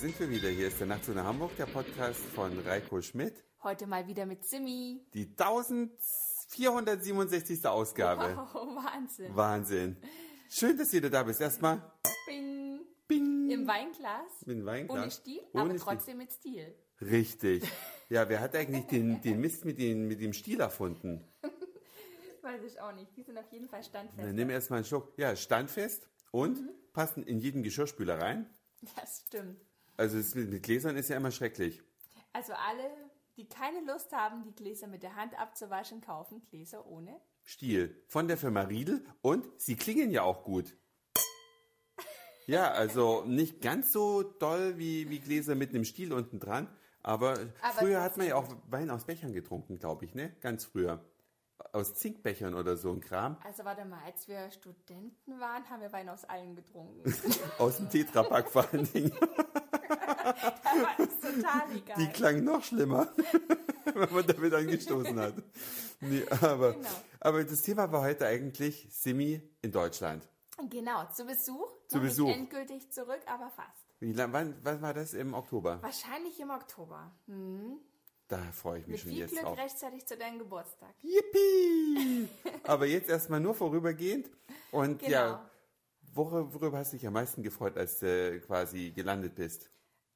sind wir wieder. Hier ist der Nachtzug nach Hamburg, der Podcast von Reiko Schmidt. Heute mal wieder mit Simi. Die 1467. Ausgabe. Wow, Wahnsinn. Wahnsinn. Schön, dass du da bist. Erstmal Bing. Bing. Im Weinglas. Dem Weinglas. Ohne Stil, Ohne aber Stil. trotzdem mit Stil. Richtig. Ja, wer hat eigentlich den, den Mist mit, den, mit dem Stiel erfunden? Weiß ich auch nicht. Die sind auf jeden Fall standfest. Dann nimm erstmal einen Schluck. Ja, standfest und passen in jeden Geschirrspüler rein. Das stimmt. Also mit mit Gläsern ist ja immer schrecklich. Also alle, die keine Lust haben, die Gläser mit der Hand abzuwaschen, kaufen Gläser ohne. Stiel von der Firma Riedel und sie klingen ja auch gut. Ja, also nicht ganz so doll wie, wie Gläser mit einem Stiel unten dran, aber, Aber früher hat man ja auch Wein aus Bechern getrunken, glaube ich, ne? Ganz früher. Aus Zinkbechern oder so ein Kram. Also warte mal, als wir Studenten waren, haben wir Wein aus allen getrunken. Aus dem Tetrapack vor allen Dingen. da war das total egal. Die klang noch schlimmer, wenn man damit angestoßen hat. Nee, aber, Genau. aber das Thema war heute eigentlich Simi in Deutschland. Genau, zu Besuch. Zu Noch Besuch. Nicht endgültig zurück, aber fast. Wie lang, wann, wann war das im Oktober? Wahrscheinlich im Oktober. Hm. Da freue ich mich Mit schon viel jetzt Glück drauf. rechtzeitig zu deinem Geburtstag. Yippie! Aber jetzt erstmal nur vorübergehend. Und Genau. ja, worüber, worüber hast du dich am meisten gefreut, als du quasi gelandet bist?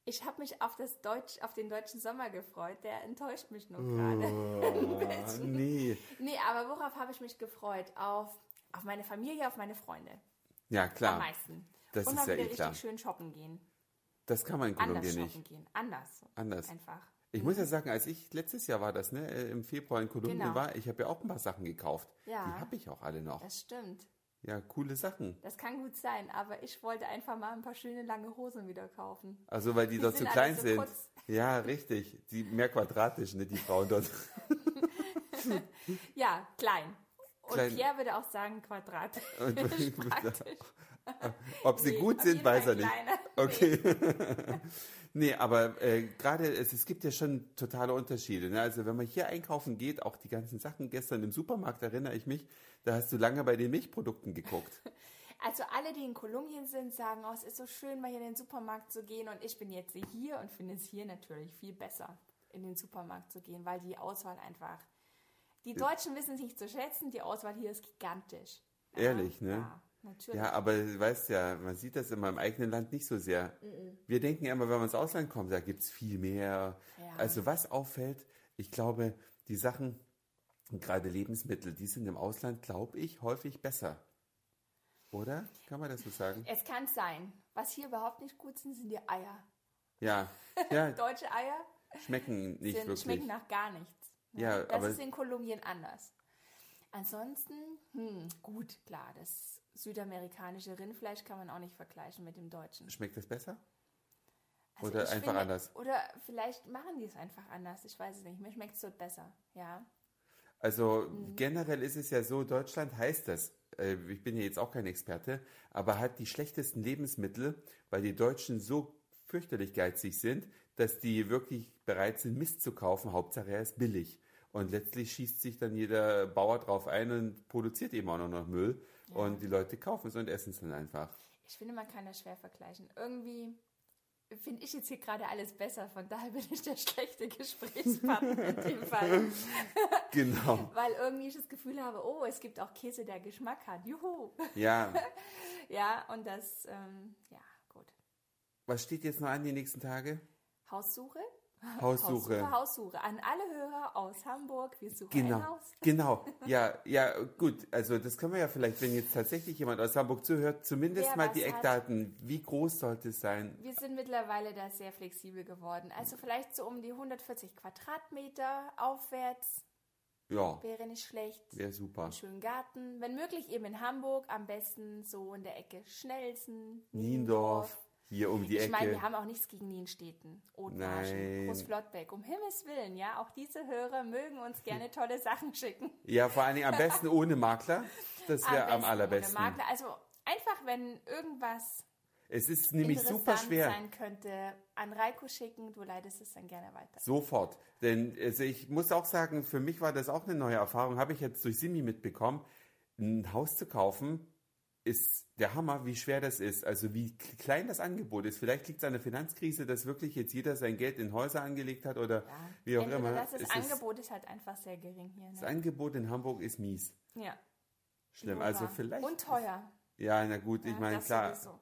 Ich habe mich auf, das Deutsch, auf den deutschen Sommer gefreut. Der enttäuscht mich nur Oh. gerade. Ah, nee. nee, aber worauf habe ich mich gefreut? Auf, auf meine Familie, auf meine Freunde. Ja, Am klar. meisten. Das Und ist ja eh richtig klar. schön shoppen gehen. Das kann man in Anders Kolumbien shoppen nicht. gehen. Anders. Anders. Einfach. Ich muss ja sagen, als ich letztes Jahr war das, ne, äh, im Februar in Kolumbien Genau. war, ich habe ja auch ein paar Sachen gekauft. Ja. Die habe ich auch alle noch. Das stimmt. Ja, coole Sachen. Das kann gut sein, aber ich wollte einfach mal ein paar schöne lange Hosen wieder kaufen. Also weil die, Die dort zu klein so sind. kurz. Ja, richtig. Die mehr quadratisch, ne, die Frauen dort. Ja, klein. Und Klein. Pierre würde auch sagen Quadrat. Und- Praktisch. Ob sie Nee, gut sind, weiß er nicht. Okay. nee, aber äh, gerade, es, es gibt ja schon totale Unterschiede. Ne? Also wenn man hier einkaufen geht, auch die ganzen Sachen, gestern im Supermarkt erinnere ich mich, da hast du lange bei den Milchprodukten geguckt. Also alle, die in Kolumbien sind, sagen, oh, es ist so schön, mal hier in den Supermarkt zu gehen. Und ich bin jetzt hier und finde es hier natürlich viel besser, in den Supermarkt zu gehen, weil die Auswahl einfach. Die Deutschen wissen es nicht zu schätzen, die Auswahl hier ist gigantisch. Ja, Ehrlich, ne? Ja, natürlich. Ja, aber du weißt ja, man sieht das immer im eigenen Land nicht so sehr. Wir denken ja immer, wenn man ins Ausland kommt, da gibt es viel mehr. Ja. Also was auffällt, ich glaube, die Sachen, gerade Lebensmittel, die sind im Ausland, glaube ich, häufig besser. Oder? Kann man das so sagen? Es kann sein. Was hier überhaupt nicht gut sind, sind die Eier. Ja, ja Deutsche Eier schmecken nicht sind, wirklich. schmecken nach gar nichts. Ja, das aber- ist in Kolumbien anders. Ansonsten, hm, gut, klar, das südamerikanische Rindfleisch kann man auch nicht vergleichen mit dem deutschen. Schmeckt das besser? Also Oder einfach finde- anders? Oder vielleicht machen die es einfach anders. Ich weiß es nicht. Mir schmeckt es dort besser. Ja. Also Mhm. generell ist es ja so, Deutschland heißt das, äh, ich bin ja jetzt auch kein Experte, aber hat die schlechtesten Lebensmittel, weil die Deutschen so fürchterlich geizig sind, dass die wirklich bereit sind, Mist zu kaufen. Hauptsache er ist billig. Und letztlich schießt sich dann jeder Bauer drauf ein und produziert eben auch noch Müll. Und die Leute kaufen es und essen es dann einfach. Ich finde, man kann das schwer vergleichen. Irgendwie finde ich jetzt hier gerade alles besser. Von daher bin ich der schlechte Gesprächspartner in dem Fall. Genau. Weil irgendwie ich das Gefühl habe, oh, es gibt auch Käse, der Geschmack hat. Juhu. Ja. Ja, und das, ähm, ja, gut. Was steht jetzt noch an die nächsten Tage? Haussuche? Haussuche. Haussuche, Haussuche. An alle Hörer aus Hamburg, wir suchen Genau, ein Haus. genau. Ja, ja, gut. Also das können wir ja vielleicht, wenn jetzt tatsächlich jemand aus Hamburg zuhört, zumindest Wer mal die hat. Eckdaten. Wie groß sollte es sein? Wir sind mittlerweile da sehr flexibel geworden. Also vielleicht so um die 140 Quadratmeter aufwärts Ja, wäre nicht schlecht. wäre super. Einen schönen Garten. Wenn möglich eben in Hamburg, am besten so in der Ecke Schnelsen, Niendorf, hier um die Ich meine, Ecke. wir haben auch nichts gegen Nienstädten. Othmarschen, Großflottbeck. Um Himmels Willen, ja, auch diese Hörer mögen uns gerne tolle Sachen schicken. Ja, vor allen Dingen am besten ohne Makler. Das wäre am besten allerbesten. ohne Makler. Also einfach, wenn irgendwas Es ist nämlich super schwer. sein könnte, an Reiko schicken, du leitest es dann gerne weiter. Sofort. Denn also ich muss auch sagen, für mich war das auch eine neue Erfahrung. Habe ich jetzt durch Simi mitbekommen, ein Haus zu kaufen, ist der Hammer, wie schwer das ist. Also wie klein das Angebot ist. Vielleicht liegt es an der Finanzkrise, dass wirklich jetzt jeder sein Geld in Häuser angelegt hat oder Ja. wie auch Entweder immer. Das, das Es Angebot ist halt einfach sehr gering hier. das Ne? Angebot in Hamburg ist mies. Ja. Schlimm. Wohl Also vielleicht. Und teuer. Ja, na gut, ich Ja, meine, das klar, sowieso.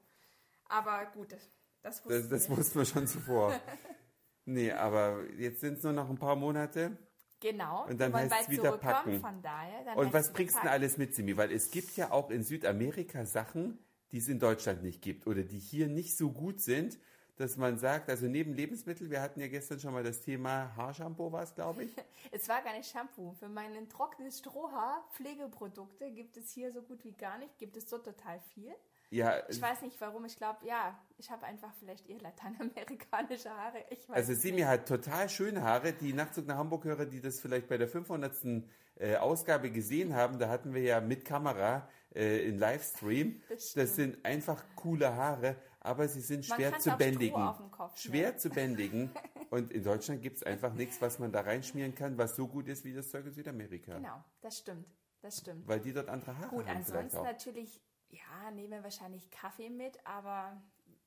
Aber gut, das, das das, wussten das wir. wussten wir schon zuvor. nee, aber jetzt sind es nur noch ein paar Monate. Genau. Und dann heißt's bald wieder packen. Von daher, Und was bringst du denn alles mit, Simi? Weil es gibt ja auch in Südamerika Sachen, die es in Deutschland nicht gibt oder die hier nicht so gut sind, dass man sagt, also neben Lebensmittel, wir hatten ja gestern schon mal das Thema Haarshampoo, war es, glaube ich. Es war gar nicht Shampoo. Für mein trockenes Strohhaar, Pflegeprodukte gibt es hier so gut wie gar nicht. Gibt es dort total viel. Ja, Ich weiß nicht warum. Ich glaube, ja, ich habe einfach vielleicht eher lateinamerikanische Haare. Also Simi hat total schöne Haare. Die Nachtzug nach Hamburg-Hörer, die das vielleicht bei der 500. Äh, Ausgabe gesehen haben, da hatten wir ja mit Kamera äh, in Livestream. Das. Das sind einfach coole Haare, aber sie sind schwer zu bändigen. Kopf Schwer schmieren. zu bändigen. Und in Deutschland gibt es einfach nichts, was man da reinschmieren kann, was so gut ist wie das Zeug in Südamerika. Genau, das stimmt. Das stimmt. Weil die dort andere Haare Gut, haben vielleicht ansonsten natürlich, ja, nehmen wir wahrscheinlich Kaffee mit, aber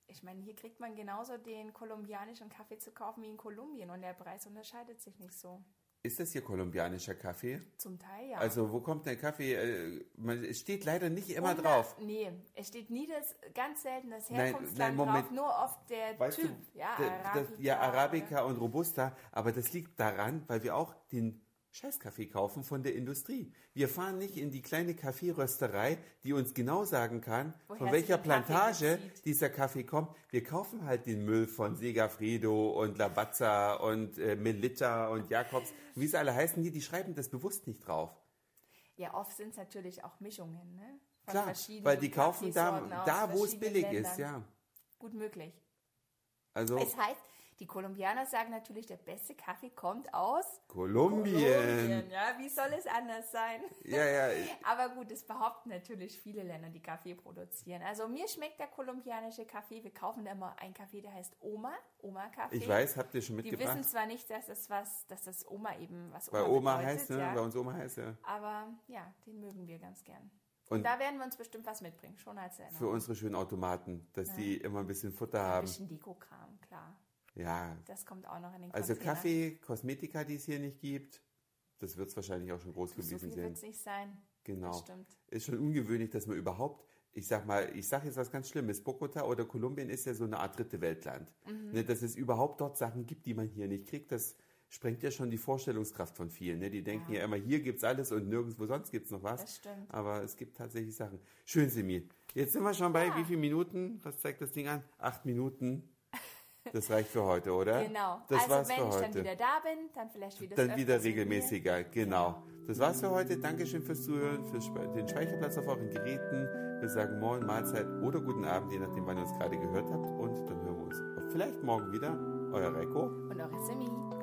ich meine, hier kriegt man genauso den kolumbianischen Kaffee zu kaufen wie in Kolumbien und der Preis unterscheidet sich nicht so. Ist das hier kolumbianischer Kaffee? Zum Teil ja. Also wo kommt der Kaffee? Äh, es steht leider nicht immer Wunder- drauf. Nee, es steht nie das, ganz selten das Nein, Herkunftsland nein, Moment. drauf, nur oft der Weißt Typ. du, ja, Arabica. das, ja, Arabica und Robusta, aber das liegt daran, weil wir auch den Scheißkaffee kaufen von der Industrie. Wir fahren nicht in die kleine Kaffeerösterei, die uns genau sagen kann, Woher von welcher Kaffee Plantage bezieht. dieser Kaffee kommt. Wir kaufen halt den Müll von Segafredo und Lavazza und äh, Melitta und Jakobs. Wie sie alle heißen, die, die schreiben das bewusst nicht drauf. Ja, oft sind es natürlich auch Mischungen, ne? Von Klar, weil die kaufen da, da wo es billig Ländern. ist, ja. Gut möglich. Also Es heißt, die Kolumbianer sagen natürlich, der beste Kaffee kommt aus Kolumbien. Ja, wie soll es anders sein? Ja, ja. Aber gut, es behaupten natürlich viele Länder, die Kaffee produzieren. Also mir schmeckt der kolumbianische Kaffee. Wir kaufen immer einen Kaffee, der heißt Oma, Oma Kaffee. Ich weiß, habt ihr schon Die mitgebracht? wissen zwar nicht, dass das was, dass das Oma eben was Bei Oma bedeutet, heißt, ne? ja. Bei uns Oma heißt ja. Aber ja, den mögen wir ganz gern. Und Und da werden wir uns bestimmt was mitbringen, schon als für Erinnerung. unsere schönen Automaten, dass die immer ein bisschen Futter Ein haben. bisschen Deko-Kram, klar. Ja. Das kommt auch noch in den Also Container. Kaffee, Kosmetika, die es hier nicht gibt, das wird es wahrscheinlich auch schon groß So gewesen viel wird sein. es nicht sein. Genau. Das stimmt. Ist schon ungewöhnlich, dass man überhaupt, ich sag mal, ich sag jetzt was ganz Schlimmes, Bogota oder Kolumbien ist ja so eine Art dritte Weltland. Mhm. Ne, dass es überhaupt dort Sachen gibt, die man hier nicht kriegt, das sprengt ja schon die Vorstellungskraft von vielen. Ne? Die denken ja, Ja. immer, hier gibt's alles und nirgendwo sonst gibt's noch was. Das stimmt. Aber es gibt tatsächlich Sachen. Schön, Simi. Jetzt sind wir schon bei Ja. wie viele Minuten? Was zeigt das Ding an? Acht Minuten. Das reicht für heute, oder? Genau. Das also war's wenn für ich heute. dann wieder da bin, dann vielleicht wieder Dann wieder regelmäßiger, genau. Das war's für heute. Dankeschön fürs Zuhören, für den Speicherplatz auf euren Geräten. Wir sagen Moin, Mahlzeit oder guten Abend, je nachdem, wann ihr uns gerade gehört habt. Und dann hören wir uns vielleicht morgen wieder. Euer Reiko. Und eure Semi.